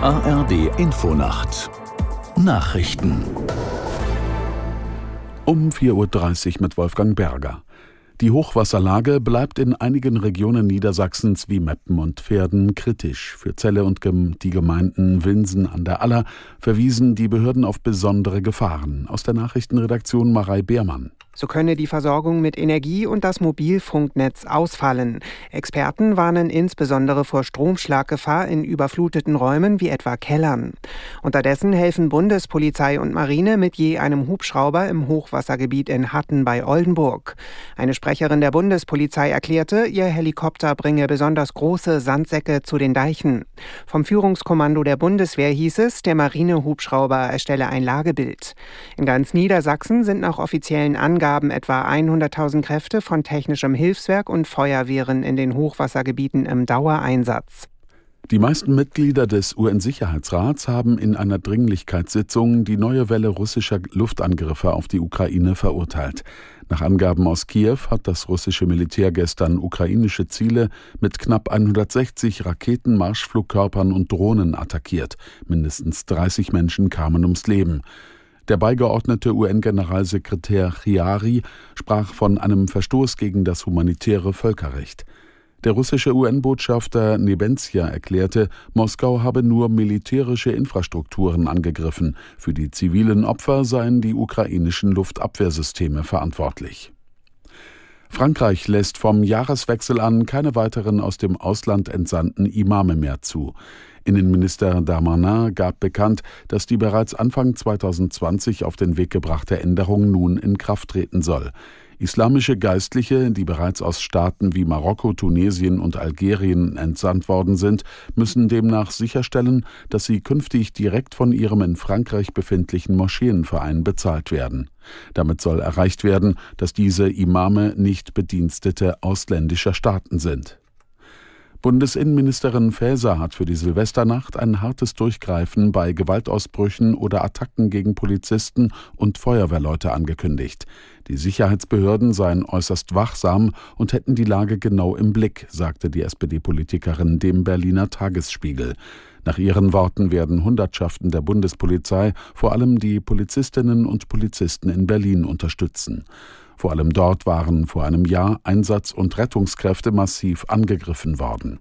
ARD Infonacht Nachrichten um 4.30 Uhr mit Wolfgang Berger. Die Hochwasserlage bleibt in einigen Regionen Niedersachsens wie Meppen und Pferden kritisch. Für Celle und die Gemeinden Winsen an der Aller verwiesen die Behörden auf besondere Gefahren. Aus der Nachrichtenredaktion Marei Beermann. So könne die Versorgung mit Energie und das Mobilfunknetz ausfallen. Experten warnen insbesondere vor Stromschlaggefahr in überfluteten Räumen wie etwa Kellern. Unterdessen helfen Bundespolizei und Marine mit je einem Hubschrauber im Hochwassergebiet in Hatten bei Oldenburg. Eine Sprecherin der Bundespolizei erklärte, ihr Helikopter bringe besonders große Sandsäcke zu den Deichen. Vom Führungskommando der Bundeswehr hieß es, der Marinehubschrauber erstelle ein Lagebild. In ganz Niedersachsen sind nach offiziellen Angaben gaben etwa 100.000 Kräfte von technischem Hilfswerk und Feuerwehren in den Hochwassergebieten im Dauereinsatz. Die meisten Mitglieder des UN-Sicherheitsrats haben in einer Dringlichkeitssitzung die neue Welle russischer Luftangriffe auf die Ukraine verurteilt. Nach Angaben aus Kiew hat das russische Militär gestern ukrainische Ziele mit knapp 160 Raketen, Marschflugkörpern und Drohnen attackiert. Mindestens 30 Menschen kamen ums Leben. Der beigeordnete UN-Generalsekretär Chiari sprach von einem Verstoß gegen das humanitäre Völkerrecht. Der russische UN-Botschafter Nebenzia erklärte, Moskau habe nur militärische Infrastrukturen angegriffen. Für die zivilen Opfer seien die ukrainischen Luftabwehrsysteme verantwortlich. Frankreich lässt vom Jahreswechsel an keine weiteren aus dem Ausland entsandten Imame mehr zu. Innenminister Darmanin gab bekannt, dass die bereits Anfang 2020 auf den Weg gebrachte Änderung nun in Kraft treten soll. Islamische Geistliche, die bereits aus Staaten wie Marokko, Tunesien und Algerien entsandt worden sind, müssen demnach sicherstellen, dass sie künftig direkt von ihrem in Frankreich befindlichen Moscheenverein bezahlt werden. Damit soll erreicht werden, dass diese Imame nicht Bedienstete ausländischer Staaten sind. Bundesinnenministerin Faeser hat für die Silvesternacht ein hartes Durchgreifen bei Gewaltausbrüchen oder Attacken gegen Polizisten und Feuerwehrleute angekündigt. Die Sicherheitsbehörden seien äußerst wachsam und hätten die Lage genau im Blick, sagte die SPD-Politikerin dem Berliner Tagesspiegel. Nach ihren Worten werden Hundertschaften der Bundespolizei vor allem die Polizistinnen und Polizisten in Berlin unterstützen. Vor allem dort waren vor einem Jahr Einsatz- und Rettungskräfte massiv angegriffen worden.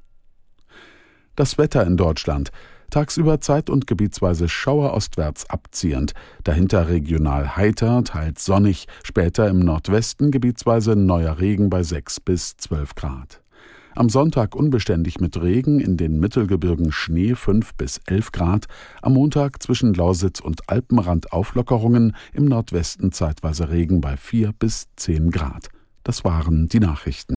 Das Wetter in Deutschland. Tagsüber zeit- und gebietsweise Schauer ostwärts abziehend, dahinter regional heiter, teils sonnig, später im Nordwesten gebietsweise neuer Regen bei 6 bis 12 Grad. Am Sonntag unbeständig mit Regen, in den Mittelgebirgen Schnee 5 bis 11 Grad, am Montag zwischen Lausitz und Alpenrand Auflockerungen, im Nordwesten zeitweise Regen bei 4 bis 10 Grad. Das waren die Nachrichten.